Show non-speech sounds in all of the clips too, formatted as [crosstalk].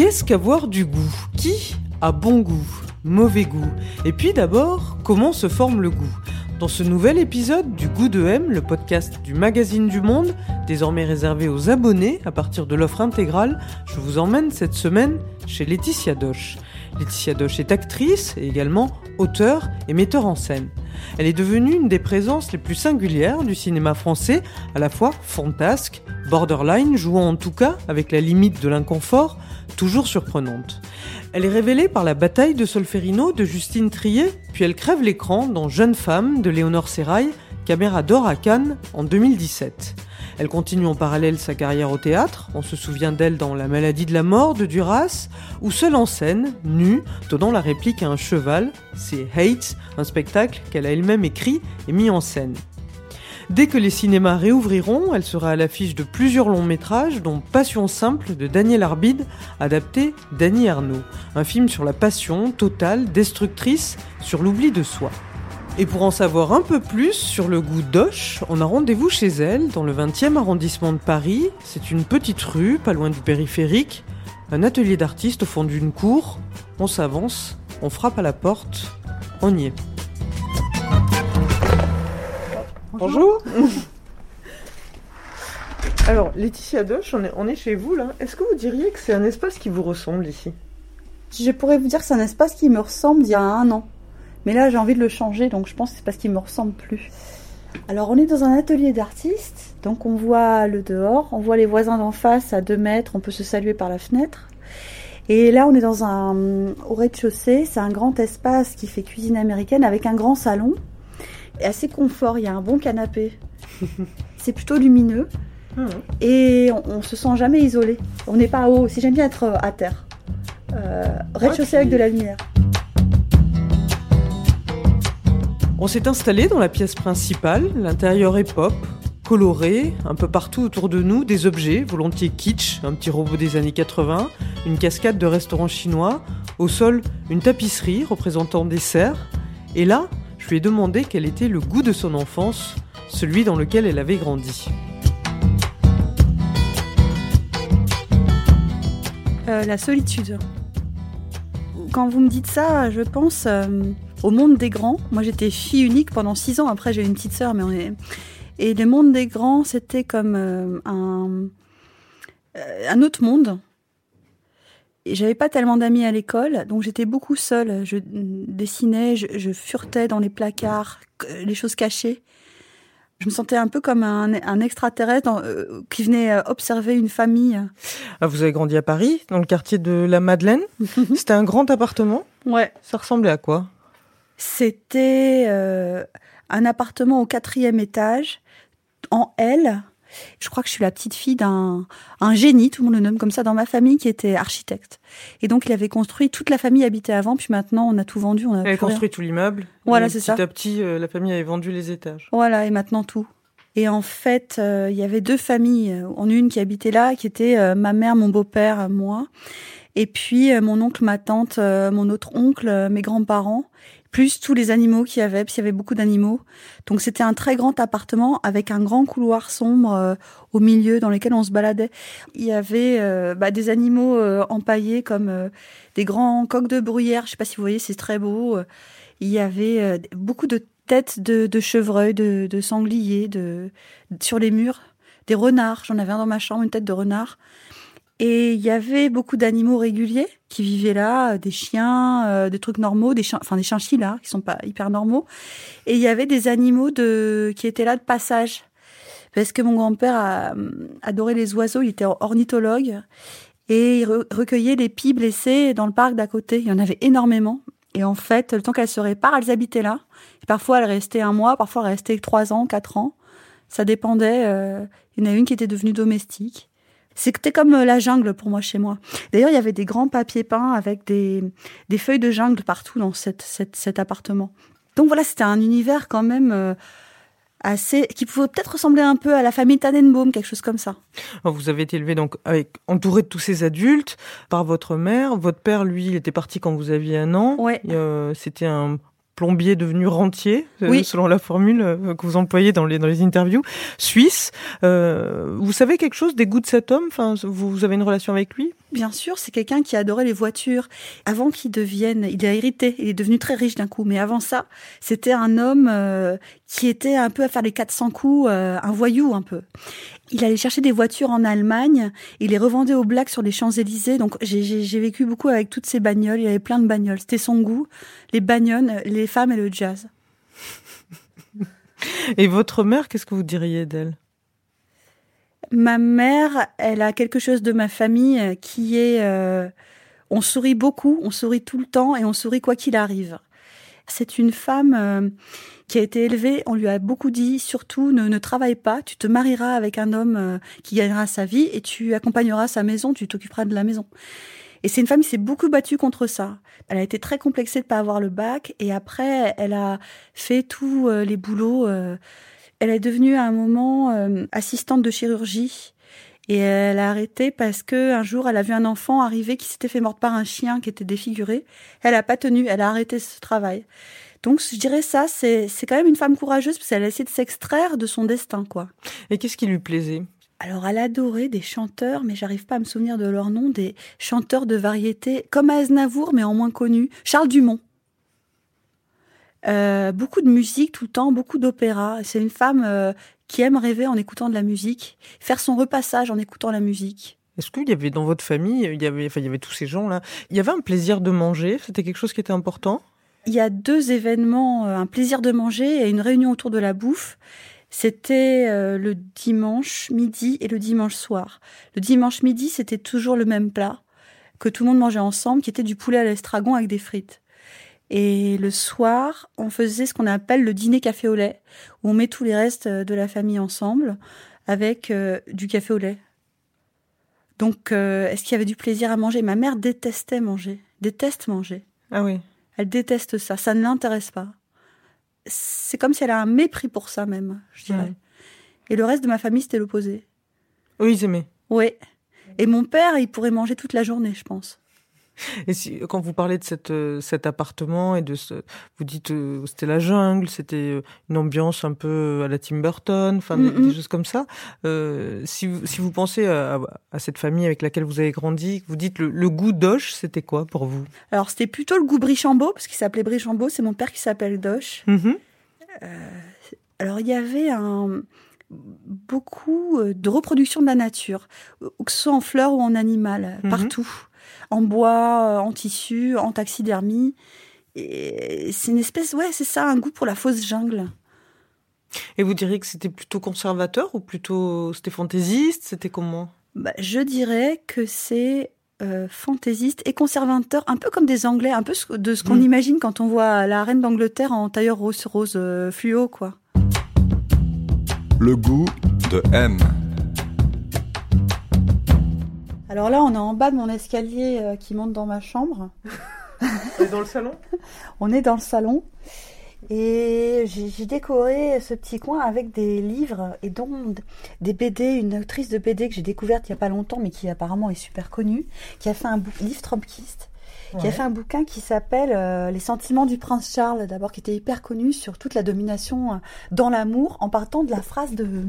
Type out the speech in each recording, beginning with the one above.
Qu'est-ce qu'avoir du goût? Qui a bon goût? Mauvais goût. Et puis d'abord, comment se forme le goût? Dans ce nouvel épisode du Goût de M, le podcast du magazine du Monde, désormais réservé aux abonnés à partir de l'offre intégrale, je vous emmène cette semaine chez Laetitia Doche. Laetitia Doche est actrice également auteure et metteur en scène. Elle est devenue une des présences les plus singulières du cinéma français, à la fois fantasque, borderline, jouant en tout cas avec la limite de l'inconfort, toujours surprenante. Elle est révélée par la bataille de Solferino de Justine Trier, puis elle crève l'écran dans Jeune femme de Léonore Serrail, caméra d'or à Cannes en 2017. Elle continue en parallèle sa carrière au théâtre, on se souvient d'elle dans La maladie de la mort de Duras, ou seule en scène, nue, donnant la réplique à un cheval, c'est Hate, un spectacle qu'elle a elle-même écrit et mis en scène. Dès que les cinémas réouvriront, elle sera à l'affiche de plusieurs longs métrages, dont Passion simple de Daniel Arbide, adapté d'Annie Arnaud, un film sur la passion totale, destructrice, sur l'oubli de soi. Et pour en savoir un peu plus sur le goût d'Oche, on a rendez-vous chez elle, dans le 20e arrondissement de Paris. C'est une petite rue, pas loin du périphérique, un atelier d'artiste au fond d'une cour. On s'avance, on frappe à la porte, on y est. Bonjour. [laughs] Alors, Laetitia Doche, on est, on est chez vous là. Est-ce que vous diriez que c'est un espace qui vous ressemble ici? Je pourrais vous dire que c'est un espace qui me ressemble il y a un an. Mais là, j'ai envie de le changer, donc je pense que c'est parce qu'il me ressemble plus. Alors, on est dans un atelier d'artistes, donc on voit le dehors, on voit les voisins d'en face à deux mètres, on peut se saluer par la fenêtre. Et là, on est dans un au rez-de-chaussée, c'est un grand espace qui fait cuisine américaine avec un grand salon et assez confort. Il y a un bon canapé. [laughs] c'est plutôt lumineux et on, on se sent jamais isolé. On n'est pas haut. Si j'aime bien être à terre, euh, rez-de-chaussée avec de la lumière. On s'est installé dans la pièce principale, l'intérieur est pop, coloré, un peu partout autour de nous, des objets, volontiers kitsch, un petit robot des années 80, une cascade de restaurant chinois, au sol une tapisserie représentant des cerfs, et là, je lui ai demandé quel était le goût de son enfance, celui dans lequel elle avait grandi. Euh, la solitude. Quand vous me dites ça, je pense euh, au monde des grands. Moi, j'étais fille unique pendant six ans. Après, j'ai eu une petite sœur, mais on est. Et le monde des grands, c'était comme euh, un, euh, un autre monde. Et j'avais pas tellement d'amis à l'école, donc j'étais beaucoup seule. Je dessinais, je, je furetais dans les placards, les choses cachées. Je me sentais un peu comme un, un extraterrestre euh, qui venait observer une famille. Ah, vous avez grandi à Paris, dans le quartier de la Madeleine. [laughs] C'était un grand appartement. Ouais. Ça ressemblait à quoi? C'était euh, un appartement au quatrième étage, en L. Je crois que je suis la petite fille d'un un génie, tout le monde le nomme comme ça, dans ma famille, qui était architecte. Et donc, il avait construit, toute la famille habitait avant, puis maintenant, on a tout vendu. On a avait rien. construit tout l'immeuble. Voilà, c'est petit ça. à petit, euh, la famille avait vendu les étages. Voilà, et maintenant tout. Et en fait, euh, il y avait deux familles. En une qui habitait là, qui était euh, ma mère, mon beau-père, moi. Et puis euh, mon oncle, ma tante, mon autre oncle, mes grands-parents, plus tous les animaux qu'il y avait, parce qu'il y avait beaucoup d'animaux. Donc c'était un très grand appartement avec un grand couloir sombre euh, au milieu dans lequel on se baladait. Il y avait euh, bah, des animaux euh, empaillés comme des grands coqs de bruyère. Je sais pas si vous voyez, c'est très beau. Il y avait beaucoup de têtes de, de chevreuils, de, de sangliers, de, sur les murs, des renards. J'en avais un dans ma chambre, une tête de renard. Et il y avait beaucoup d'animaux réguliers qui vivaient là, euh, des chiens, euh, des trucs normaux, des chiens, enfin des chinchillas qui sont pas hyper normaux. Et il y avait des animaux de qui étaient là de passage, parce que mon grand-père hum, adorait les oiseaux, il était ornithologue et il re- recueillait les pies blessées dans le parc d'à côté. Il y en avait énormément. Et en fait, le temps qu'elles se réparent, elles habitaient là. Et parfois, elles restaient un mois, parfois, elles restaient trois ans, quatre ans. Ça dépendait. euh, il y en a une qui était devenue domestique. C'était comme euh, la jungle pour moi chez moi. D'ailleurs, il y avait des grands papiers peints avec des, des feuilles de jungle partout dans cette, cette- cet appartement. Donc voilà, c'était un univers quand même euh, assez, qui pouvait peut-être ressembler un peu à la famille Tannenbaum, quelque chose comme ça. Vous avez été élevé donc avec entouré de tous ces adultes par votre mère. Votre père, lui, il était parti quand vous aviez un an. Ouais. Euh, C'était un plombier devenu rentier, euh, Oui. selon la formule euh, que vous employez dans les, dans les interviews, suisse. Euh, vous savez quelque chose des goûts de cet homme? Enfin, vous, vous avez une relation avec lui? Bien sûr, c'est quelqu'un qui adorait les voitures. Avant qu'il devienne, il a hérité, il est devenu très riche d'un coup. Mais avant ça, c'était un homme euh, qui était un peu à faire les 400 coups, euh, un voyou un peu. Il allait chercher des voitures en Allemagne, il les revendait aux blacks sur les Champs-Élysées. Donc j'ai- vécu beaucoup avec toutes ces bagnoles, il avait plein de bagnoles. C'était son goût, les bagnoles, les femmes et le jazz. Et votre mère, qu'est-ce que vous diriez d'elle? Ma mère, elle a quelque chose de ma famille euh, qui est, euh, on sourit beaucoup, on sourit tout le temps et on sourit quoi qu'il arrive. C'est une femme euh, qui a été élevée, on lui a beaucoup dit, surtout ne, ne travaille pas, tu te marieras avec un homme euh, qui gagnera sa vie et tu accompagneras sa maison, tu t'occuperas de la maison. Et c'est une femme qui s'est beaucoup battue contre ça. Elle a été très complexée de pas avoir le bac et après elle a fait tous euh, les boulots. euh, elle est devenue à un moment assistante de chirurgie et elle a arrêté parce que un jour elle a vu un enfant arriver qui s'était fait mordre par un chien qui était défiguré. Elle a pas tenu, elle a arrêté ce travail. Donc je dirais ça, c'est c'est quand même une femme courageuse parce qu'elle a essayé de s'extraire de son destin quoi. Et qu'est-ce qui lui plaisait? Alors, elle adorait des chanteurs, mais j'arrive pas à me souvenir de leur nom, des chanteurs de variété, comme Aznavour, mais en moins connu. Charles Dumont. Euh, beaucoup de musique tout le temps, beaucoup d'opéra. C'est une femme euh, qui aime rêver en écoutant de la musique, faire son repassage en écoutant la musique. Est-ce qu'il y avait dans votre famille, il y avait, enfin, il y avait tous ces gens-là, il y avait un plaisir de manger? C'était quelque chose qui était important? Il y a deux événements, euh, un plaisir de manger et une réunion autour de la bouffe. C'était euh, le dimanche midi et le dimanche soir. Le dimanche midi, c'était toujours le même plat que tout le monde mangeait ensemble, qui était du poulet à l'estragon avec des frites. Et le soir, on faisait ce qu'on appelle le dîner café au lait, où on met tous les restes euh, de la famille ensemble avec du café au lait. Donc, est-ce qu'il y avait du plaisir à manger? Ma mère détestait manger, déteste manger. Ah oui. Elle déteste ça, ça ne l'intéresse pas. C'est comme si elle a un mépris pour ça même, je dirais. Et le reste de ma famille, c'était l'opposé. Oui, ils aimaient. Oui. Et mon père, il pourrait manger toute la journée, je pense. Et si, quand vous parlez de cette, euh, cet appartement et de ce, vous dites euh, c'était la jungle, c'était euh, une ambiance un peu à la Tim Burton, enfin des, des choses comme ça. Euh, si, vous, si vous pensez à, à cette famille avec laquelle vous avez grandi, vous dites le, le goût d'Oche, c'était quoi pour vous? Alors, c'était plutôt le goût Brichambeau, parce qu'il s'appelait Brichambeau, c'est mon père qui s'appelle Doche. Mhm. Alors, il y avait un beaucoup euh, de reproduction de la nature, que ce soit en fleurs ou en animal, Mhm. partout. En bois, euh, en tissu, en taxidermie. Et c'est une espèce, ouais, c'est ça, un goût pour la fausse jungle. Et vous diriez que c'était plutôt conservateur ou plutôt c'était fantaisiste? C'était comment? Bah, je dirais que c'est euh, fantaisiste et conservateur, un peu comme des Anglais, un peu de ce qu'on Mm. imagine quand on voit la reine d'Angleterre en tailleur rose rose euh, fluo, quoi. Le goût de M. Alors là, on est en bas de mon escalier euh, qui monte dans ma chambre. [laughs] Dans le salon? [laughs] On est dans le salon. Et j'ai décoré ce petit coin avec des livres et dont des BD, une autrice de BD que j'ai découverte il y a pas longtemps mais qui apparemment est super connue, qui a fait un bouquin, Liv Trumpkist, qui a fait un bouquin qui s'appelle euh, Les sentiments du prince Charles, d'abord qui était hyper connu sur toute la domination euh, dans l'amour en partant de la phrase de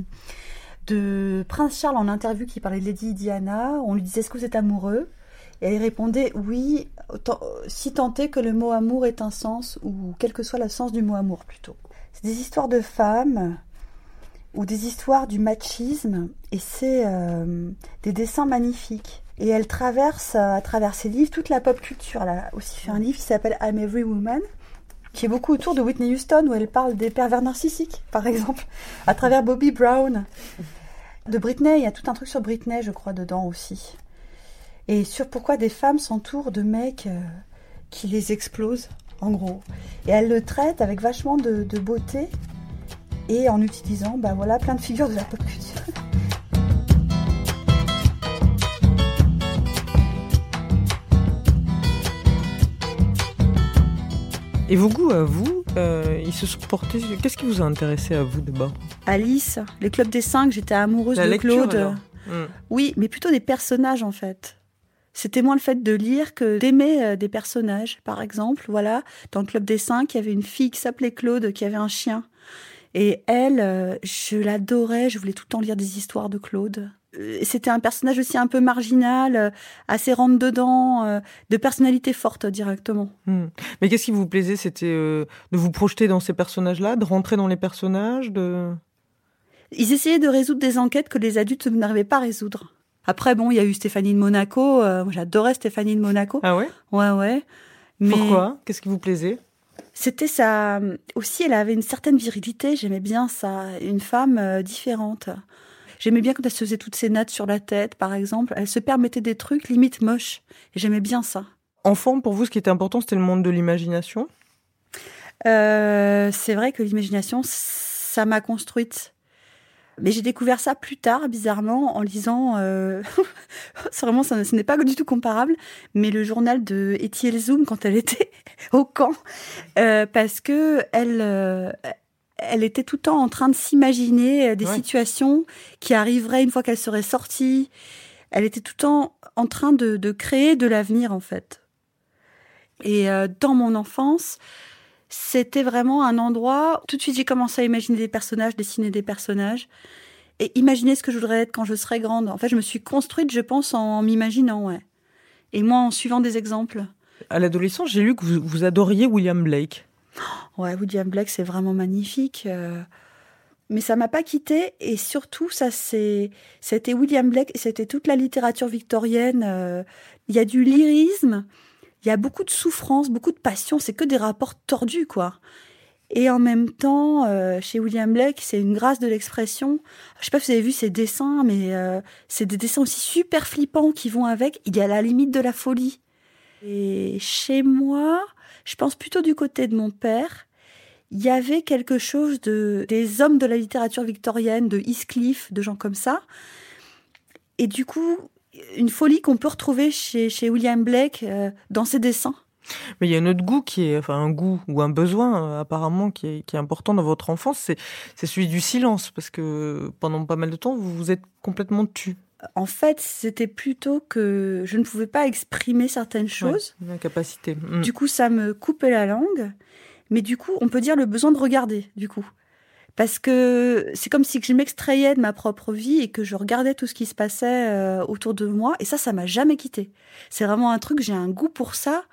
de Prince Charles en interview qui parlait de Lady Diana, on lui disait est-ce que vous êtes amoureux? Et elle répondait oui, si tant est que le mot amour ait un sens, ou quel que soit le sens du mot amour plutôt. C'est des histoires de femmes, ou des histoires du machisme, et c'est euh, des dessins magnifiques. Et elle traverse, euh, à travers ses livres, toute la pop culture. Elle a aussi fait un livre qui s'appelle I'm Every Woman, qui est beaucoup autour de Whitney Houston, où elle parle des pervers narcissiques, par exemple, à travers Bobby Brown. De Britney, il y a tout un truc sur Britney, je crois, dedans aussi et sur pourquoi des femmes s'entourent de mecs euh, qui les explosent, en gros. Et elle le traite avec vachement de, de beauté et en utilisant, bah voilà, plein de figures de la pop culture. Et vos goûts à vous, euh, ils se sont portés. Qu'est-ce qui vous a intéressé à vous d'abord Alice, les clubs des cinq, j'étais amoureuse La de lecture, Claude. alors Hmm. Oui, mais plutôt des personnages en fait. C'était moins le fait de lire que d'aimer euh, des personnages. Par exemple, voilà, dans le club des cinq, il y avait une fille qui s'appelait Claude, qui avait un chien. Et elle, euh, je l'adorais, je voulais tout le temps lire des histoires de Claude. Euh, C'était un personnage aussi un peu marginal, euh, assez rentre-dedans, euh, de personnalité forte directement. Hmm. Mais qu'est-ce qui vous plaisait C'était euh, de vous projeter dans ces personnages-là, de rentrer dans les personnages, de. Ils essayaient de résoudre des enquêtes que les adultes n'arrivaient pas à résoudre. Après, bon, il y a eu Stéphanie de Monaco. euh, moi, j'adorais Stéphanie de Monaco. Ah ouais? Ouais, ouais. Mais Pourquoi? Qu'est-ce qui vous plaisait? C'était ça. Aussi, elle avait une certaine virilité. J'aimais bien ça. Une femme euh, différente. J'aimais bien quand elle se faisait toutes ses nattes sur la tête, par exemple. Elle se permettait des trucs limite moches. Et j'aimais bien ça. Enfant, pour vous, ce qui était important, c'était le monde de l'imagination? Euh, c'est vrai que l'imagination, ça m'a construite. Mais j'ai découvert ça plus tard, bizarrement, en lisant. Euh... [laughs] vraiment, ça, ce n'est pas du tout comparable, mais le journal de Etty Elzoum quand elle était [laughs] au camp, euh, parce que elle, euh, elle était tout le temps en train de s'imaginer euh, des Ouais. situations qui arriveraient une fois qu'elle serait sortie. Elle était tout le temps en train de, de créer de l'avenir, en fait. Et euh, dans mon enfance, c'était vraiment un endroit. Tout de suite, j'ai commencé à imaginer des personnages, dessiner des personnages et imaginer ce que je voudrais être quand je serai grande. En fait, je me suis construite, je pense, en m'imaginant, ouais. Et moi, en suivant des exemples. À l'adolescence, j'ai lu que vous, vous adoriez William Blake. Ouais, William Blake, c'est vraiment magnifique. euh. Mais ça m'a pas quitté et surtout, ça c'est, c'était William Blake, c'était toute la littérature victorienne. euh. Il y a du lyrisme, il y a beaucoup de souffrance, beaucoup de passion. C'est que des rapports tordus, quoi. Et en même temps, euh, chez William Blake, c'est une grâce de l'expression. Je sais pas si vous avez vu ses dessins, mais c'est des dessins aussi super flippants qui vont avec. Il y a la limite de la folie. Et chez moi, je pense plutôt du côté de mon père. Il y avait quelque chose de des hommes de la littérature victorienne, de Heathcliff, de gens comme ça. Et du coup, une folie qu'on peut retrouver chez, William Blake euh, dans ses dessins. Mais il y a un autre goût qui est, enfin un goût ou un besoin euh, apparemment qui est, qui est important dans votre enfance, c'est c'est celui du silence, parce que pendant pas mal de temps, vous vous êtes complètement tu. En fait, c'était plutôt que je ne pouvais pas exprimer certaines choses. Ouais, incapacité. Mm. Du coup, ça me coupait la langue. Mais du coup, on peut dire le besoin de regarder, du coup. Parce que c'est comme si je m'extrayais de ma propre vie et que je regardais tout ce qui se passait euh, autour de moi. Et ça, ça m'a jamais quitté. C'est vraiment un truc, j'ai un goût pour ça.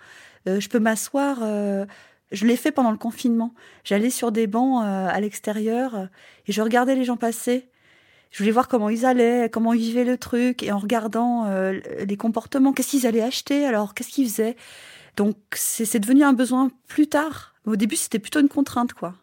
Euh, je peux m'asseoir. euh, je l'ai fait pendant le confinement. J'allais sur des bancs à l'extérieur et je regardais les gens passer. Je voulais voir comment ils allaient, comment ils vivaient le truc, et en regardant euh, les comportements, qu'est-ce qu'ils allaient acheter, alors qu'est-ce qu'ils faisaient. Donc c'est devenu un besoin plus tard. Au début, c'était plutôt une contrainte, quoi.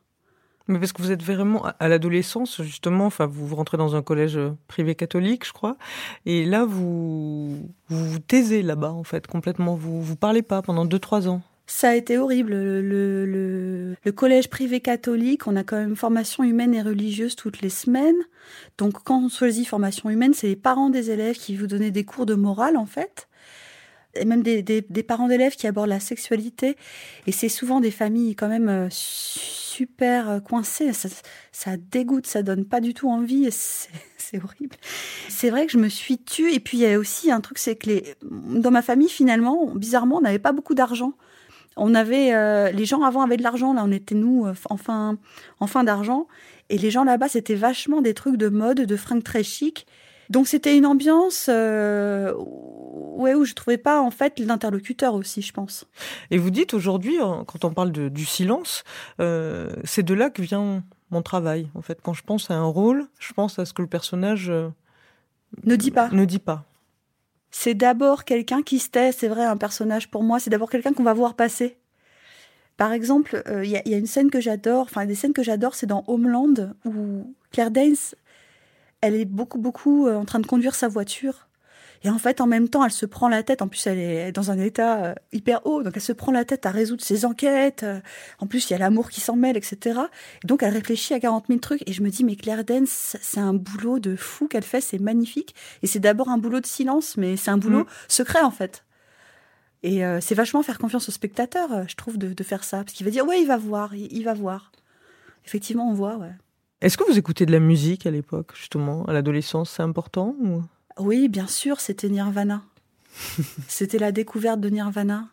Mais parce que vous êtes vraiment à- l'adolescence, justement, enfin, vous, vous rentrez dans un collège euh, privé catholique, je crois, et là, vous vous, vous taisez là-bas, en fait, complètement. Vous vous parlez pas pendant 2-3 ans. Ça a été horrible. Le, collège privé catholique, on a quand même formation humaine et religieuse toutes les semaines. Donc quand on choisit formation humaine, c'est les parents des élèves qui vous donnent des cours de morale, en fait. Et même des, parents d'élèves qui abordent la sexualité. Et c'est souvent des familles quand même euh, super euh, coincées. Ça, dégoûte, ça donne pas du tout envie. [laughs] C'est horrible. C'est vrai que je me suis tue. Et puis il y a aussi un truc, c'est que dans ma famille, finalement, bizarrement, on n'avait pas beaucoup d'argent. On avait euh, les gens avant avaient de l'argent, là on était nous euh, en fin en fin d'argent et les gens là-bas c'était vachement des trucs de mode, de fringues très chic. Donc c'était une ambiance euh, ouais où je trouvais pas en fait l'interlocuteur aussi, je pense. Et vous dites aujourd'hui, quand on parle de, du silence, euh, c'est de là que vient mon travail. En fait, quand je pense à un rôle, je pense à ce que le personnage euh, Ne dis pas. ne dit pas. C'est d'abord quelqu'un qui se tait, c'est vrai, un personnage pour moi, c'est d'abord quelqu'un qu'on va voir passer. Par exemple, euh, il y, a- une scène que j'adore, enfin des scènes que j'adore, c'est dans Homeland où Claire Danes, elle est beaucoup beaucoup euh, en train de conduire sa voiture. Et en fait, en même temps, elle se prend la tête. En plus, elle est dans un état euh, hyper haut, donc elle se prend la tête à résoudre ses enquêtes. euh, En plus, il y a l'amour qui s'en mêle, etc. Et donc, elle réfléchit à 40 000 trucs. Et je me dis, mais Claire Danes, c'est un boulot de fou qu'elle fait, c'est magnifique. Et c'est d'abord un boulot de silence, mais c'est un boulot Mm. secret, en fait. Et euh, c'est vachement faire confiance au spectateur, je trouve, de, de faire ça. Parce qu'il va dire, ouais, il va voir, il, il va voir. Effectivement, on voit, ouais. Est-ce que vous écoutez de la musique à l'époque, justement, à l'adolescence, c'est important ou... Oui, bien sûr, c'était Nirvana. [laughs] c'était la découverte de Nirvana.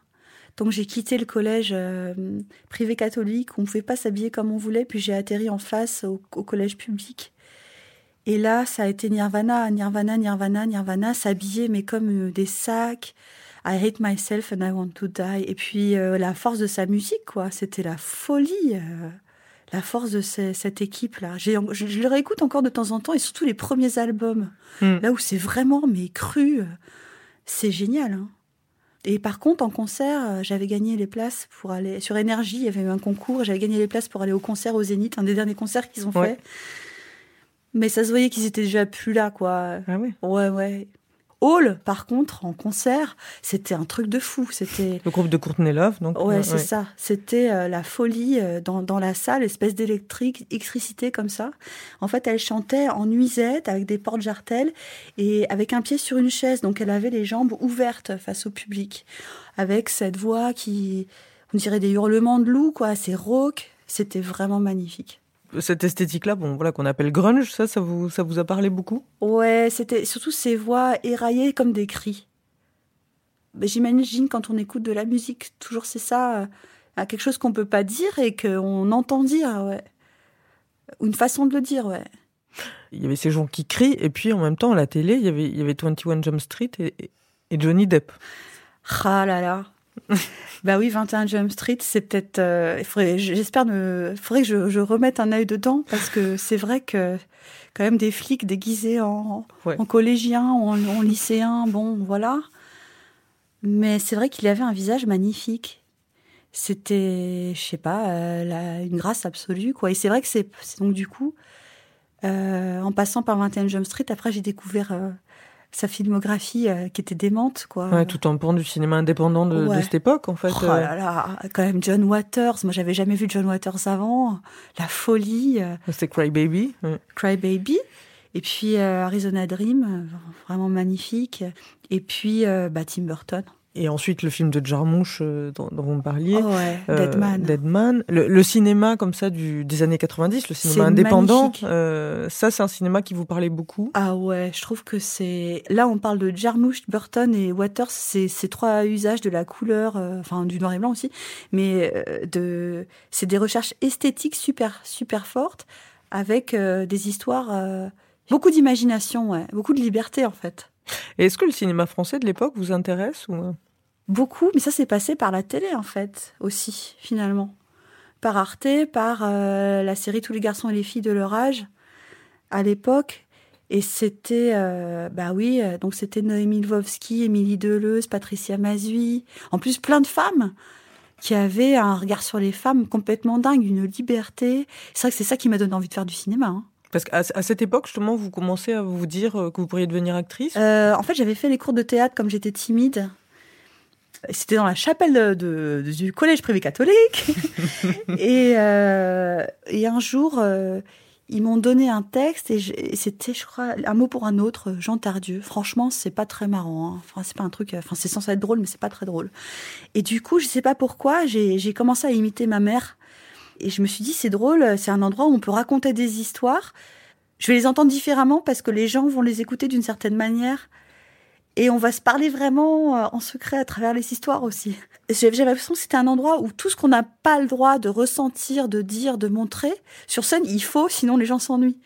Donc j'ai quitté le collège euh, privé catholique où on ne pouvait pas s'habiller comme on voulait, puis j'ai atterri en face au, au collège public. Et là, ça a été Nirvana, Nirvana, Nirvana, Nirvana, s'habiller, mais comme euh, des sacs. I hate myself and I want to die. Et puis euh, la force de sa musique, quoi. C'était la folie, la force de ce- cette équipe-là. Je, je le réécoute encore de temps en temps, et surtout les premiers albums, Hmm. là où c'est vraiment mais cru. euh, C'est génial. hein. Et par contre, en concert, euh, j'avais gagné les places pour aller sur Énergie. Il y avait eu un concours. J'avais gagné les places pour aller au concert au Zénith, un des derniers concerts qu'ils ont Ouais. fait. Mais ça se voyait qu'ils étaient déjà plus là, quoi. Ah oui. Ouais, ouais. Hall, par contre, en concert, c'était un truc de fou. C'était. Le groupe de Courtney Love, donc. Ouais, euh, c'est ça. C'était euh, la folie euh, dans, dans la salle, espèce d'électrique, électricité comme ça. En fait, elle chantait en nuisette avec des portes jartelles et avec un pied sur une chaise. Donc, elle avait les jambes ouvertes face au public. Avec cette voix qui, on dirait des hurlements de loup, quoi. C'est rauque. C'était vraiment magnifique. Cette esthétique-là, bon, voilà, qu'on appelle grunge, ça, ça vous, ça vous a parlé beaucoup? Ouais, c'était surtout ces voix éraillées comme des cris. Ben, J'imagine quand on écoute de la musique, toujours c'est ça, euh, à quelque chose qu'on peut pas dire et qu'on entend dire, ouais. Ou une façon de le dire, ouais. Il y avait ces gens qui crient, et puis en même temps, à la télé, il y avait, il y avait 21 Jump Street et, et Johnny Depp. Ah là là. [laughs] bah oui, 21 Jump Street, c'est peut-être. euh, J'espère ne. faudrait que je, je remette un œil dedans parce que [laughs] c'est vrai que quand même des flics déguisés en, Ouais. en collégiens, en, en lycéens, bon, voilà. Mais c'est vrai qu'il avait un visage magnifique. C'était, je sais pas, euh, la- une grâce absolue, quoi. Et c'est vrai que c'est c'est donc du coup, euh, en passant par 21 Jump Street, après j'ai découvert euh, sa filmographie euh, qui était démente, quoi. Ouais, tout en pan du cinéma indépendant de, de cette époque, en fait. Oh euh, là là, quand même John Waters. Moi, j'avais jamais vu John Waters avant. La folie, euh, C'était Cry Baby. ouais. Cry Baby. Et puis euh, Arizona Dream, euh, vraiment magnifique. Et puis euh, bah, Tim Burton. Et ensuite, le film de Jarmusch euh, dont, dont vous me parliez. Oh ouais, Euh, Dead Man. Dead Man. Le, le cinéma comme ça du, des années 90, le cinéma indépendant, euh, ça c'est un cinéma qui vous parlait beaucoup. Ah ouais, je trouve que c'est. Là, on parle de Jarmusch, Burton et Waters. C'est ces trois usages de la couleur, euh, enfin du noir et blanc aussi, mais euh, de. C'est des recherches esthétiques super super fortes avec euh, des histoires, euh, beaucoup d'imagination, ouais, beaucoup de liberté en fait. Est-ce que le cinéma français de l'époque vous intéresse ou... euh Beaucoup, mais ça s'est passé par la télé en fait aussi finalement, par Arte, par euh, la série Tous les garçons et les filles de leur âge à l'époque. Et c'était, euh, bah oui, euh, donc c'était Noémie Lvovsky, Émilie Deleuze, Patricia Mazui, en plus plein de femmes qui avaient un regard sur les femmes complètement dingue, une liberté. C'est vrai que c'est ça qui m'a donné envie de faire du cinéma. hein. Parce qu'à à cette époque, justement, vous commencez à vous dire euh, que vous pourriez devenir actrice? Euh, en fait, j'avais fait les cours de théâtre comme j'étais timide. C'était dans la chapelle de- de- du collège privé catholique. [laughs] et, euh, et un jour, euh, ils m'ont donné un texte et, c'était, je crois, un mot pour un autre, Jean Tardieu. Franchement, c'est pas très marrant. hein. Enfin, c'est pas un truc. Enfin, c'est censé être drôle, mais c'est pas très drôle. Et du coup, je sais pas pourquoi, j'ai commencé à imiter ma mère. Et je me suis dit, c'est drôle, c'est un endroit où on peut raconter des histoires. Je vais les entendre différemment parce que les gens vont les écouter d'une certaine manière. Et on va se parler vraiment euh, en secret à travers les histoires aussi. J'avais l'impression que c'était un endroit où tout ce qu'on n'a pas le droit de ressentir, de dire, de montrer, sur scène, il faut, sinon les gens s'ennuient.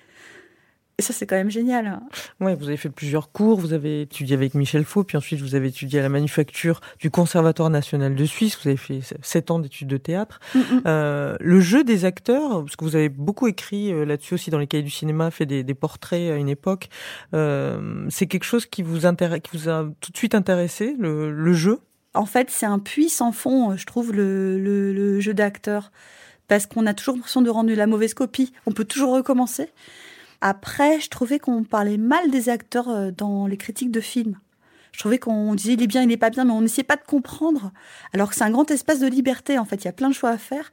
Et ça, c'est quand même génial. hein. Ouais, vous avez fait plusieurs cours, vous avez étudié avec Michel Faux, puis ensuite vous avez étudié à la manufacture du Conservatoire national de Suisse, vous avez fait sept ans d'études de théâtre. Mm, mm. Euh, le jeu des acteurs, parce que vous avez beaucoup écrit euh, là-dessus aussi dans les cahiers du cinéma, fait des, des portraits à une époque, euh, c'est quelque chose qui vous, intéresse, qui vous a tout de suite intéressé, le, le jeu? En fait, c'est un puits sans fond, je trouve, le, le, le jeu d'acteur. Parce qu'on a toujours l'impression de rendre la mauvaise copie. On peut toujours recommencer. Après, je trouvais qu'on parlait mal des acteurs euh, dans les critiques de films. Je trouvais qu'on disait il est bien, il est pas bien, mais on n'essayait pas de comprendre. Alors que c'est un grand espace de liberté, en fait. Il y a plein de choix à faire.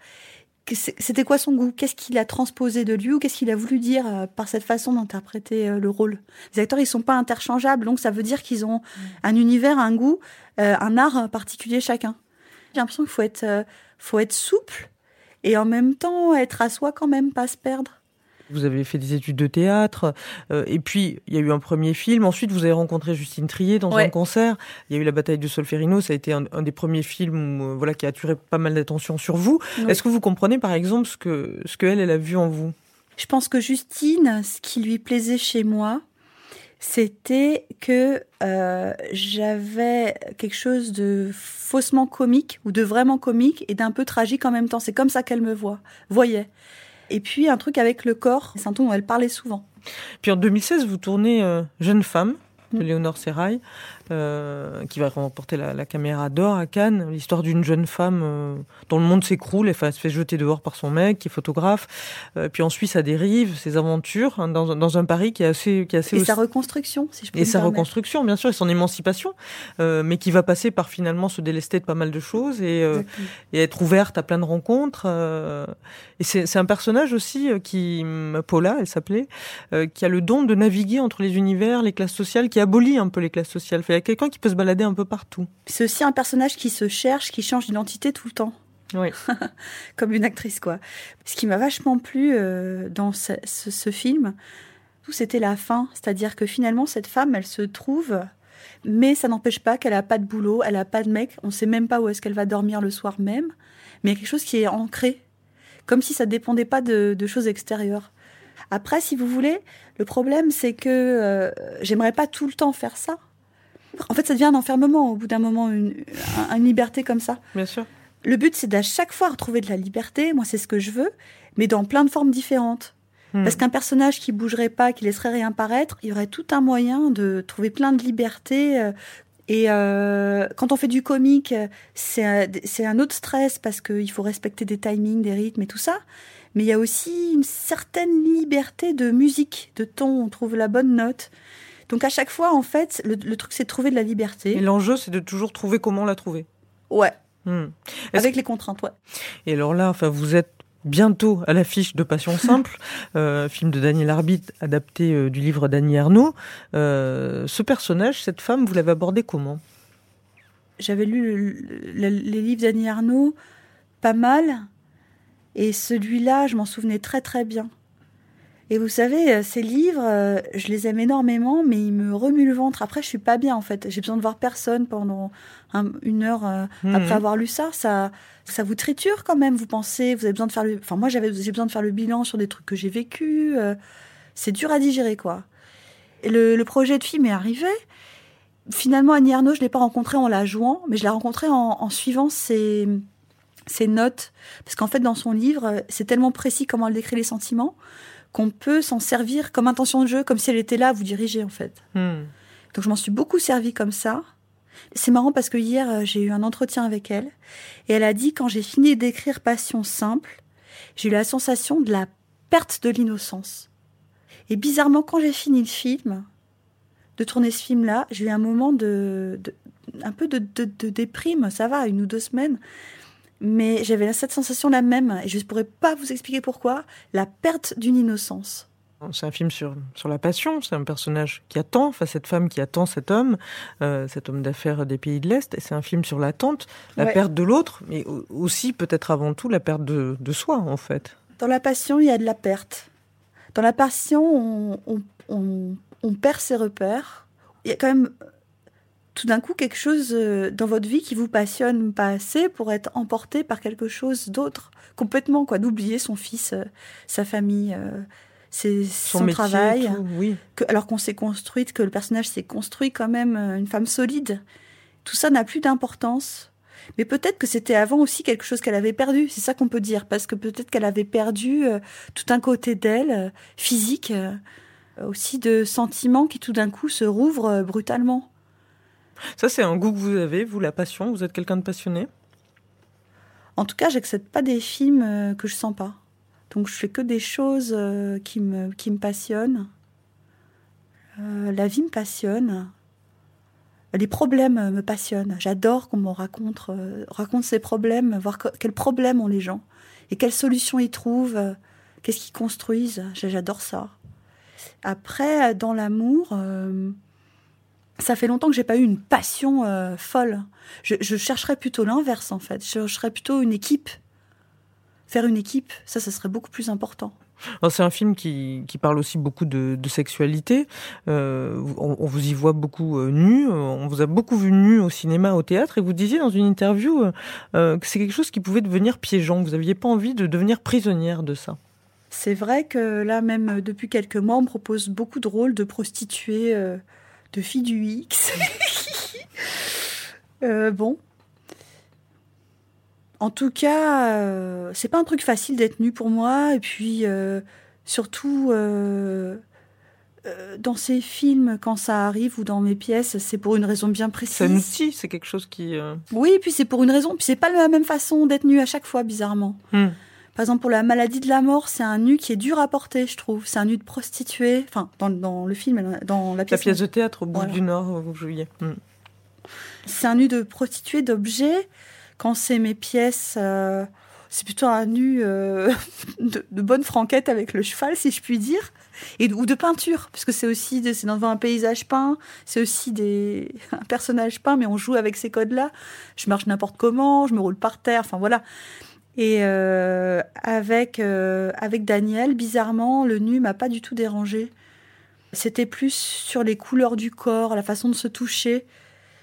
c'était quoi son goût? Qu'est-ce qu'il a transposé de lui ou qu'est-ce qu'il a voulu dire euh, par cette façon d'interpréter euh, le rôle? Les acteurs, ils sont pas interchangeables, donc ça veut dire qu'ils ont mm. un univers, un goût, un art particulier chacun. J'ai l'impression qu'il faut être, faut être souple et en même temps être à soi quand même, pas se perdre. Vous avez fait des études de théâtre, euh, et puis il y a eu un premier film. Ensuite, vous avez rencontré Justine Trier dans un concert. Il y a eu la bataille de Solferino. Ça a été un, des premiers films, euh, voilà, qui a attiré pas mal d'attention sur vous. Est-ce que vous comprenez, par exemple, ce que ce que elle, elle a vu en vous? Je pense que Justine, ce qui lui plaisait chez moi, c'était que euh, j'avais quelque chose de faussement comique ou de vraiment comique et d'un peu tragique en même temps. C'est comme ça qu'elle me voit, voyait. Et puis un truc avec le corps, c'est un ton dont elle parlait souvent. Puis en 2016, vous tournez euh, Jeune femme de mm. Léonore Serrail. Euh, qui va remporter la, caméra d'or à Cannes, l'histoire d'une jeune femme euh, dont le monde s'écroule, elle se fait jeter dehors par son mec, qui est photographe, euh, puis on suit sa dérive, ses aventures hein, dans, dans, un Paris qui est assez... Qui est assez et sa reconstruction, si je peux Et sa reconstruction, bien sûr, et son émancipation, mais qui va passer par finalement se délester de pas mal de choses et, et être ouverte à plein de rencontres. et c'est un personnage aussi qui, Paula, elle s'appelait, qui a le don de naviguer entre les univers, les classes sociales, qui abolit un peu les classes sociales il y a quelqu'un qui peut se balader un peu partout. C'est aussi un personnage qui se cherche, qui change d'identité tout le temps. Oui. [laughs] Comme une actrice, quoi. Ce qui m'a vachement plu euh, dans ce, film, c'était la fin. C'est-à-dire que finalement, cette femme, elle se trouve, mais ça n'empêche pas qu'elle n'a pas de boulot, elle n'a pas de mec, on ne sait même pas où est-ce qu'elle va dormir le soir même. Mais il y a quelque chose qui est ancré, comme si ça ne dépendait pas de, choses extérieures. Après, si vous voulez, le problème, c'est que euh, j'aimerais pas tout le temps faire ça. En fait, ça devient un enfermement au bout d'un moment, une, liberté comme ça. Bien sûr. Le but, c'est d'à chaque fois retrouver de la liberté. Moi, c'est ce que je veux, mais dans plein de formes différentes. Hmm. Parce qu'un personnage qui bougerait pas, qui laisserait rien paraître, il y aurait tout un moyen de trouver plein de liberté. Euh, et euh, quand on fait du comique, c'est un, autre stress parce qu'il faut respecter des timings, des rythmes et tout ça. Mais il y a aussi une certaine liberté de musique, de ton. On trouve la bonne note. Donc à chaque fois, en fait, le, truc, c'est de trouver de la liberté. Et l'enjeu, c'est de toujours trouver comment la trouver. Ouais. Hmm. Avec les contraintes, ouais. Et alors là, enfin, vous êtes bientôt à l'affiche de Passion simple, [laughs] euh, film de Daniel Arbitre adapté euh, du livre d'Annie Ernaux. Euh, ce personnage, cette femme, vous l'avez abordé comment? J'avais lu les livres d'Annie Ernaux pas mal, et celui-là, je m'en souvenais très très bien. Et vous savez, euh, ces livres, euh, je les aime énormément, mais ils me remuent le ventre. Après, je suis pas bien en fait. J'ai besoin de voir personne pendant une heure euh, mhm. après avoir lu ça. Ça, ça vous triture quand même. Vous pensez, vous avez besoin de faire le. Enfin, moi, j'avais j'ai besoin de faire le bilan sur des trucs que j'ai vécu. c'est dur à digérer, quoi. Et le, projet de film est arrivé. Finalement, Annie Arnaud, je l'ai pas rencontré en la jouant, mais je l'ai rencontré en, en suivant ses ses notes, parce qu'en fait, dans son livre, c'est tellement précis comment elle décrit les sentiments qu'on peut s'en servir comme intention de jeu, comme si elle était là à vous diriger en fait. Hmm. Donc je m'en suis beaucoup servi comme ça. C'est marrant parce que hier euh, j'ai eu un entretien avec elle et elle a dit quand j'ai fini d'écrire Passion simple, j'ai eu la sensation de la perte de l'innocence. Et bizarrement quand j'ai fini le film, de tourner ce film-là, j'ai eu un moment de, un peu de, de, déprime, ça va, une ou deux semaines, mais j'avais cette sensation la même, et je ne pourrais pas vous expliquer pourquoi, la perte d'une innocence. C'est un film sur, sur la passion, c'est un personnage qui attend, enfin cette femme qui attend cet homme, euh, cet homme d'affaires des pays de l'Est, et c'est un film sur l'attente, la perte de l'autre, mais aussi peut-être avant tout la perte de, de, soi en fait. Dans la passion, il y a de la perte. Dans la passion, on, on, on perd ses repères. Il y a quand même tout d'un coup quelque chose euh, dans votre vie qui vous passionne pas assez pour être emporté par quelque chose d'autre complètement quoi d'oublier son fils euh, sa famille euh, son, travail oui. que, alors qu'on s'est construite que le personnage s'est construit quand même une femme solide. Tout ça n'a plus d'importance. Mais peut-être que c'était avant aussi quelque chose qu'elle avait perdu c'est ça qu'on peut dire parce que peut-être qu'elle avait perdu tout un côté d'elle physique aussi de sentiments qui tout d'un coup se rouvrent brutalement ça, c'est un goût que vous avez, vous, la passion. Vous êtes quelqu'un de passionné? En tout cas, j'accepte pas des films euh, que je sens pas. Donc, je fais que des choses euh, qui me, qui me passionnent. Euh, la vie me passionne. Les problèmes me passionnent. J'adore qu'on me raconte, raconte ses problèmes, voir quels problèmes ont les gens. et quelles solutions ils trouvent, euh, qu'est-ce qu'ils construisent. J'adore ça. Après, dans l'amour, euh, ça fait longtemps que j'ai pas eu une passion euh, folle. Je, je, chercherais plutôt l'inverse en fait. Je chercherais plutôt une équipe. Faire une équipe, ça, ça serait beaucoup plus important. C'est un film qui, qui, parle aussi beaucoup de, de sexualité. Euh, on, on, vous y voit beaucoup euh, nu. On vous a beaucoup vu nu au cinéma, au théâtre. Et vous disiez dans une interview euh, que c'est quelque chose qui pouvait devenir piégeant. Vous n'aviez pas envie de devenir prisonnière de ça. C'est vrai que là, même depuis quelques mois, on me propose beaucoup de rôles de prostituées, de filles du X. [laughs] euh, bon. En tout cas, euh, c'est pas un truc facile d'être nu pour moi. Et puis, euh, surtout, dans ces films, quand ça arrive, ou dans mes pièces, c'est pour une raison bien précise. C'est un outil, c'est quelque chose qui. Oui, et puis c'est pour une raison. Puis c'est pas la même façon d'être nu à chaque fois, bizarrement. Hmm. Par exemple, pour la maladie de la mort, c'est un nu qui est dur à porter, je trouve. C'est un nu de prostituée. Enfin, dans, dans, le film, dans la pièce. La pièce de théâtre au bout voilà. du Nord, où vous jouiez. Mm. C'est un nu de prostituée, d'objet. Quand c'est mes pièces, euh, c'est plutôt un nu euh, [laughs] de, de, bonne franquette avec le cheval, si je puis dire. Et, ou de peinture, parce que c'est aussi c'est dans un paysage peint, c'est aussi des, [laughs] un personnage peint, mais on joue avec ces codes-là. Je marche n'importe comment, je me roule par terre, enfin voilà. Et euh, avec, euh, avec Daniel, bizarrement, le nu m'a pas du tout dérangé. C'était plus sur les couleurs du corps, la façon de se toucher.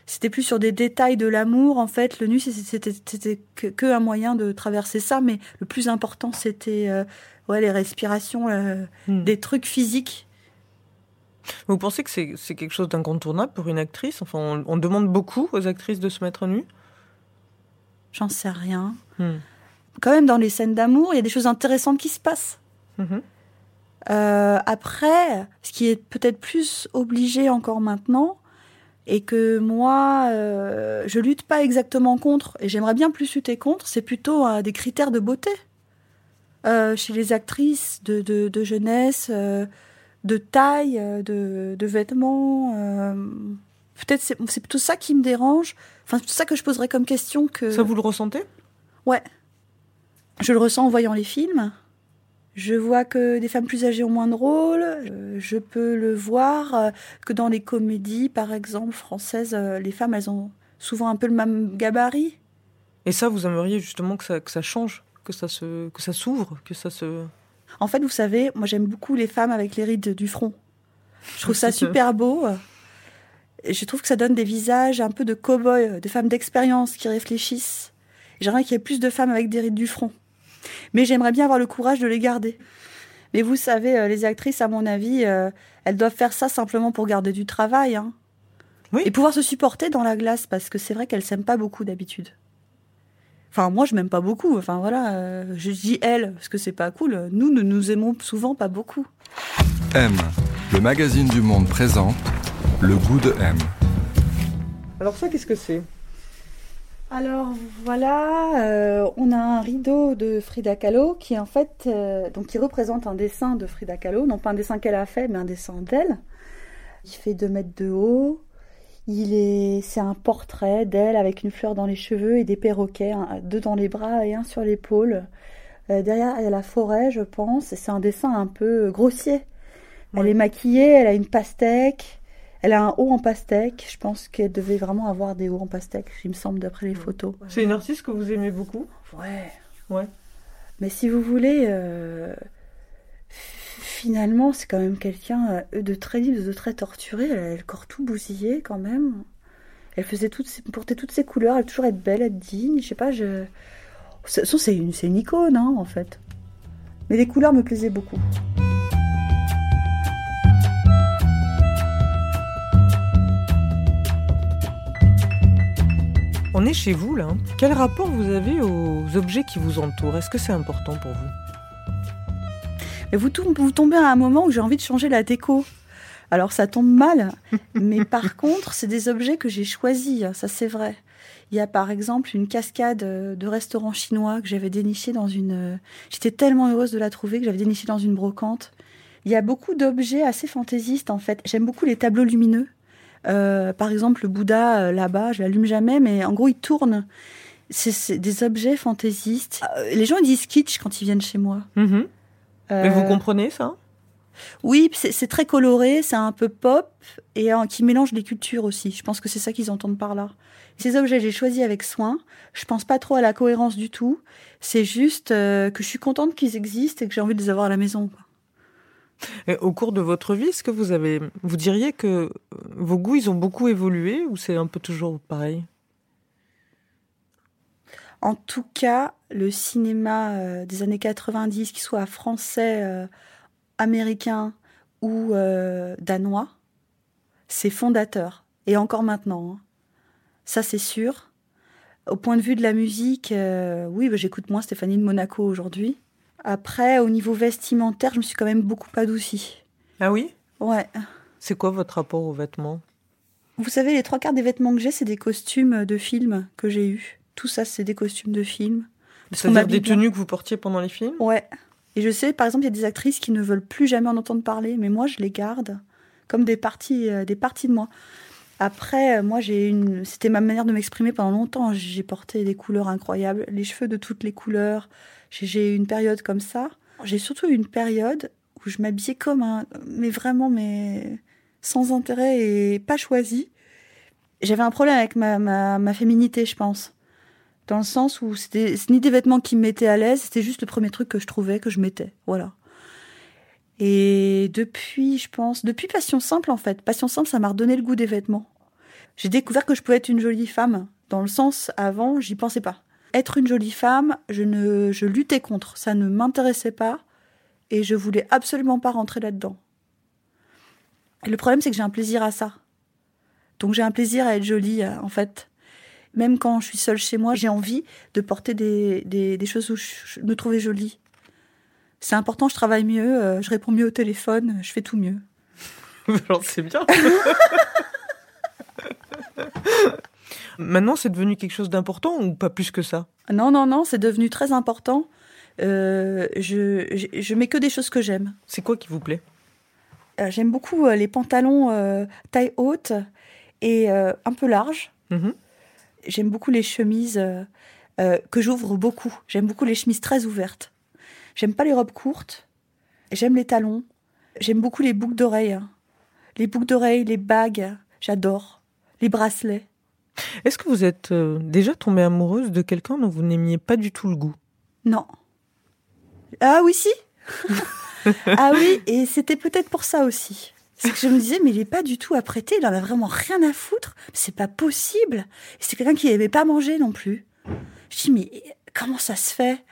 C'était plus sur des détails de l'amour. En fait, le nu, c'était que, que, un moyen de traverser ça. Mais le plus important, c'était euh, ouais, les respirations, mm. des trucs physiques. Vous pensez que c'est quelque chose d'incontournable pour une actrice? Enfin, on, on, demande beaucoup aux actrices de se mettre nues J'en sais rien. Mm quand même dans les scènes d'amour, il y a des choses intéressantes qui se passent. Mmh. Euh, après, ce qui est peut-être plus obligé encore maintenant, et que moi, euh, je lutte pas exactement contre, et j'aimerais bien plus lutter contre, c'est plutôt euh, des critères de beauté. Euh, chez les actrices de, de, de jeunesse, de taille, de, de vêtements. Peut-être c'est c'est plutôt ça qui me dérange. Enfin, c'est plutôt ça que je poserais comme question que. Ça, vous le ressentez? Ouais. Je le ressens en voyant les films. Je vois que des femmes plus âgées ont moins de rôle. Je peux le voir que dans les comédies, par exemple, françaises, les femmes, elles ont souvent un peu le même gabarit. Et ça, vous aimeriez justement que ça, que ça change, que ça se, que ça s'ouvre, que ça se. En fait, vous savez, moi j'aime beaucoup les femmes avec les rides du front. Je trouve ça super beau. Je trouve que ça donne des visages un peu de cow-boy, de femmes d'expérience qui réfléchissent. J'aimerais qu'il y ait plus de femmes avec des rides du front. Mais j'aimerais bien avoir le courage de les garder. Mais vous savez, les actrices, à mon avis, euh, elles doivent faire ça simplement pour garder du travail. Hein. Oui. Et pouvoir se supporter dans la glace, parce que c'est vrai qu'elles s'aiment pas beaucoup d'habitude. Enfin, moi, je m'aime pas beaucoup. Enfin, voilà, euh, je dis elle, parce que c'est pas cool. Nous, nous nous aimons souvent pas beaucoup. M, le magazine du monde présente le goût de M. Alors ça, qu'est-ce que c'est? Alors voilà, euh, on a un rideau de Frida Kahlo qui en fait euh, donc qui représente un dessin de Frida Kahlo, non pas un dessin qu'elle a fait, mais un dessin d'elle. Il fait deux mètres de haut. Il est, c'est un portrait d'elle avec une fleur dans les cheveux et des perroquets, deux dans les bras et un sur l'épaule. Euh, derrière, il y a la forêt, je pense. Et c'est un dessin un peu grossier. Elle est maquillée, elle a une pastèque. Elle a un haut en pastèque. Je pense qu'elle devait vraiment avoir des hauts en pastèque, il me semble, d'après les photos. C'est une artiste que vous aimez beaucoup? Ouais. Ouais. Mais si vous voulez, euh, finalement, c'est quand même quelqu'un euh, de très libre, de très torturé. Elle a le corps tout bousillé quand même. Elle faisait toutes ses, portait toutes ses couleurs, elle toujours être belle, être digne. Je sais pas, je. C'est une, c'est une icône, hein, en fait. Mais les couleurs me plaisaient beaucoup. On est chez vous là. Quel rapport vous avez aux objets qui vous entourent? Est-ce que c'est important pour vous? Mais vous, tom- vous tombez à un moment où j'ai envie de changer la déco. Alors ça tombe mal, [laughs] mais par contre, c'est des objets que j'ai choisis, ça c'est vrai. Il y a par exemple une cascade euh, de restaurant chinois que j'avais dénichée dans une... euh, J'étais tellement heureuse de la trouver que j'avais dénichée dans une brocante. Il y a beaucoup d'objets assez fantaisistes en fait. J'aime beaucoup les tableaux lumineux. Euh, par exemple, le Bouddha euh, là-bas, je l'allume jamais, mais en gros, il tourne. C'est des objets fantaisistes. Euh, les gens ils disent kitsch quand ils viennent chez moi. Mhm. Mais vous comprenez ça? Oui, c'est très coloré, c'est un peu pop et qui mélange les cultures aussi. Je pense que c'est ça qu'ils entendent par là. Ces objets, j'ai choisi avec soin. Je pense pas trop à la cohérence du tout. C'est juste que je suis contente qu'ils existent et que j'ai envie de les avoir à la maison. Quoi au cours de votre vie, est-ce que vous diriez que vos goûts, ont beaucoup évolué ou c'est un peu toujours pareil? En tout cas, le cinéma euh, des années 90, qu'il soit français, euh, américain ou euh, danois, c'est fondateur. Et encore maintenant. Hein. Ça, c'est sûr. Au point de vue de la musique, oui, bah, j'écoute moins Stéphanie de Monaco aujourd'hui. Après, au niveau vestimentaire, je me suis quand même beaucoup adoucie. Ah oui? Ouais. C'est quoi votre rapport aux vêtements? Vous savez, les trois quarts des vêtements que j'ai, c'est des costumes de films que j'ai eus. Tout ça, c'est des costumes de films. C'est-à-dire des tenues que vous portiez pendant les films? Ouais. Et je sais, par exemple, il y a des actrices qui ne veulent plus jamais en entendre parler, mais moi, je les garde comme des parties, euh, des parties de moi. Après, euh, moi, j'ai une, c'était ma manière de m'exprimer pendant longtemps. J'ai porté des couleurs incroyables, les cheveux de toutes les couleurs, j'ai eu une période comme ça. J'ai surtout eu une période où je m'habillais comme un, mais vraiment, mais sans intérêt et pas choisi. J'avais un problème avec ma, ma, féminité, je pense. Dans le sens où c'était ni des vêtements qui me mettaient à l'aise, c'était juste le premier truc que je trouvais, que je mettais. Voilà. Et depuis, je pense, depuis Passion Simple, en fait. Passion Simple, ça m'a redonné le goût des vêtements. J'ai découvert que je pouvais être une jolie femme. Dans le sens, avant, j'y pensais pas. Être une jolie femme, je, ne, je luttais contre, ça ne m'intéressait pas et je voulais absolument pas rentrer là-dedans. le problème, c'est que j'ai un plaisir à ça. Donc j'ai un plaisir à être jolie, euh, en fait. Même quand je suis seule chez moi, j'ai envie de porter des, des, choses où je me trouvais jolie. C'est important, je travaille mieux, euh, je réponds mieux au téléphone, je fais tout mieux. [laughs] Alors c'est bien. [laughs] Maintenant, c'est devenu quelque chose d'important ou pas plus que ça? Non, non, non, c'est devenu très important. Euh, je, je, mets que des choses que j'aime. C'est quoi qui vous plaît? Euh, J'aime beaucoup euh, les pantalons taille haute et un peu larges. Mhm. J'aime beaucoup les chemises que j'ouvre beaucoup. J'aime beaucoup les chemises très ouvertes. J'aime pas les robes courtes. J'aime les talons. J'aime beaucoup les boucles d'oreilles. Les boucles d'oreilles, les bagues, j'adore. Les bracelets. Est-ce que vous êtes euh, déjà tombée amoureuse de quelqu'un dont vous n'aimiez pas du tout le goût? Non. Ah oui, si [laughs] Ah oui, et c'était peut-être pour ça aussi. C'est que je me disais, mais il n'est pas du tout apprêté, il en a vraiment rien à foutre, c'est pas possible. C'est quelqu'un qui n'aimait pas manger non plus. Je dis, mais comment ça se fait?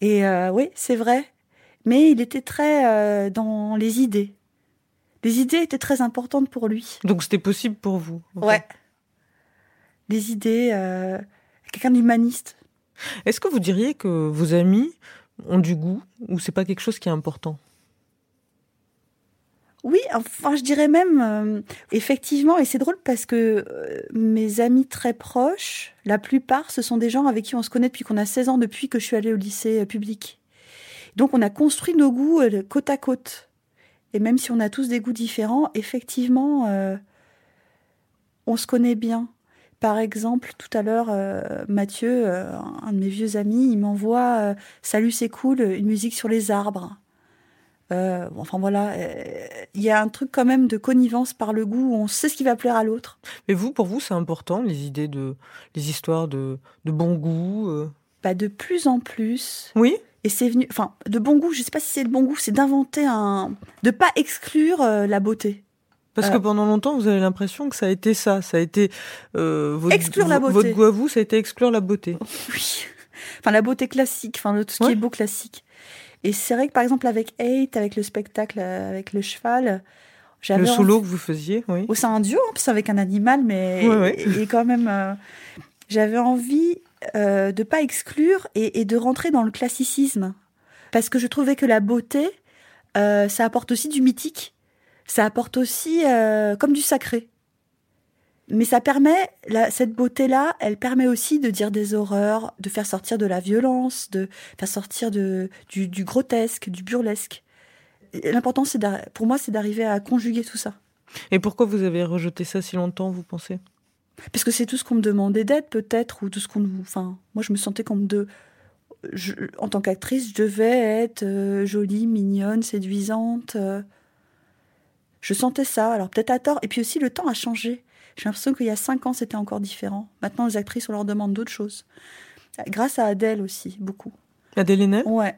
Et euh, oui, c'est vrai. Mais il était très euh, dans les idées. Les idées étaient très importantes pour lui. Donc c'était possible pour vous Ouais des idées, euh, quelqu'un d'humaniste. Est-ce que vous diriez que vos amis ont du goût ou c'est pas quelque chose qui est important? Oui, enfin, je dirais même, euh, effectivement, et c'est drôle parce que euh, mes amis très proches, la plupart, ce sont des gens avec qui on se connaît depuis qu'on a 16 ans, depuis que je suis allée au lycée public. Donc, on a construit nos goûts côte à côte. Et même si on a tous des goûts différents, effectivement, on se connaît bien. Par exemple, tout à l'heure, euh, Mathieu, euh, un de mes vieux amis, il m'envoie euh, Salut, c'est cool, une musique sur les arbres. Enfin voilà, il y a un truc quand même de connivence par le goût, où on sait ce qui va plaire à l'autre. Mais vous, pour vous, c'est important, les idées de, les histoires de, de bon goût Pas bah, De plus en plus. Oui et c'est venu, enfin, de bon goût, je sais pas si c'est de bon goût, c'est d'inventer un, de pas exclure la beauté. Parce que euh. pendant longtemps, vous avez l'impression que ça a été ça, ça a été euh, votre, exclure la beauté. Votre goût à vous, ça a été exclure la beauté. [laughs] Oui, enfin la beauté classique, enfin tout ce qui est beau classique. Et c'est vrai que par exemple avec Eight, avec le spectacle, avec le cheval, j'avais le solo que vous faisiez, oui. c'est un duo, c'est avec un animal, mais et, quand même, euh, j'avais envie euh, de pas exclure et, et, de rentrer dans le classicisme, parce que je trouvais que la beauté, euh, ça apporte aussi du mythique ça apporte aussi euh, comme du sacré. Mais ça permet, cette beauté-là, elle permet aussi de dire des horreurs, de faire sortir de la violence, de faire sortir de, du, grotesque, du burlesque. L'important, c'est pour moi, c'est d'arriver à conjuguer tout ça. Et pourquoi vous avez rejeté ça si longtemps, vous pensez? Parce que c'est tout ce qu'on me demandait d'être, peut-être, ou tout ce qu'on. Enfin, moi, je me sentais comme de. Je, en tant qu'actrice, je devais être euh, jolie, mignonne, séduisante. euh. Je sentais ça, alors peut-être à tort. Et puis aussi, le temps a changé. J'ai l'impression qu'il y a cinq ans, c'était encore différent. Maintenant, les actrices, on leur demande d'autres choses. Grâce à Adèle aussi, beaucoup. Adèle Haenel? Ouais.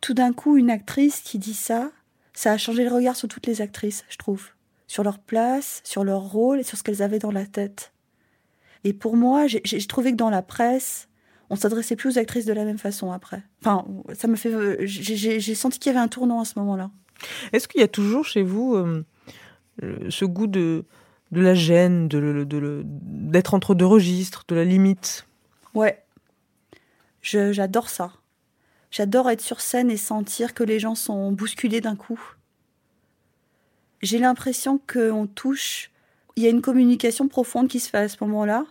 Tout d'un coup, une actrice qui dit ça, ça a changé le regard sur toutes les actrices, je trouve. Sur leur place, sur leur rôle et sur ce qu'elles avaient dans la tête. Et pour moi, j'ai trouvé que dans la presse, on s'adressait plus aux actrices de la même façon après. Enfin, ça me fait. j'ai- senti qu'il y avait un tournant à ce moment-là. Est-ce qu'il y a toujours chez vous euh, ce goût de, de la gêne, de d'être entre deux registres, de la limite Ouais. J'adore ça. J'adore être sur scène et sentir que les gens sont bousculés d'un coup. J'ai l'impression qu'on touche. Il y a une communication profonde qui se fait à ce moment-là,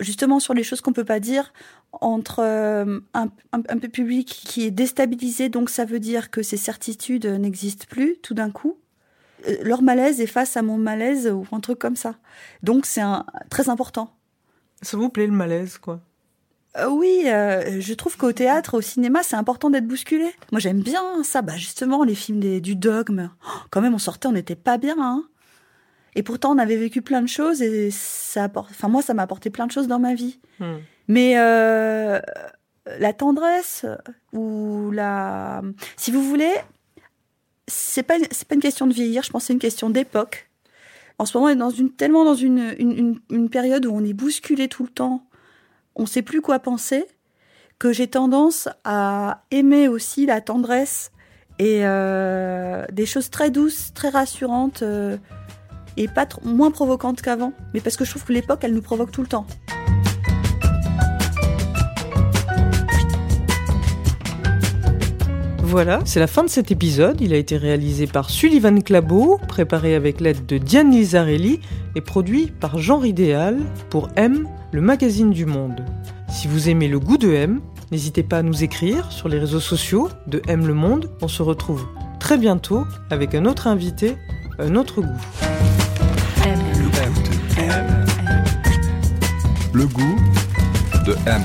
justement sur les choses qu'on peut pas dire entre euh, un, un- public qui est déstabilisé, donc ça veut dire que ces certitudes n'existent plus tout d'un coup. Euh, Leur malaise est face à mon malaise ou un truc comme ça. Donc c'est un- très important. Ça vous plaît le malaise, quoi? Euh, oui, euh, je trouve qu'au théâtre, au cinéma, c'est important d'être bousculé. Moi, j'aime bien ça. Bah, justement, les films des- du dogme. Oh, quand même, on sortait, on n'était pas bien. Hein et pourtant, on avait vécu plein de choses et ça apporte. Enfin, moi, ça m'a apporté plein de choses dans ma vie. Hmm. Mais euh, la tendresse ou la, si vous voulez, c'est pas c'est pas une question de vieillir. Je pense c'est une question d'époque. En ce moment, on est dans une tellement dans une, une, une, période où on est bousculé tout le temps. On sait plus quoi penser. Que j'ai tendance à aimer aussi la tendresse et euh, des choses très douces, très rassurantes euh, et pas moins provocantes qu'avant. Mais parce que je trouve que l'époque, elle nous provoque tout le temps. Voilà, c'est la fin de cet épisode. Il a été réalisé par Sullivan Clabot, préparé avec l'aide de Diane Lizarelli et produit par Jean Idéal pour M, le magazine du monde. Si vous aimez le goût de M, n'hésitez pas à nous écrire sur les réseaux sociaux de M le monde. On se retrouve très bientôt avec un autre invité, un autre goût. Le goût de M.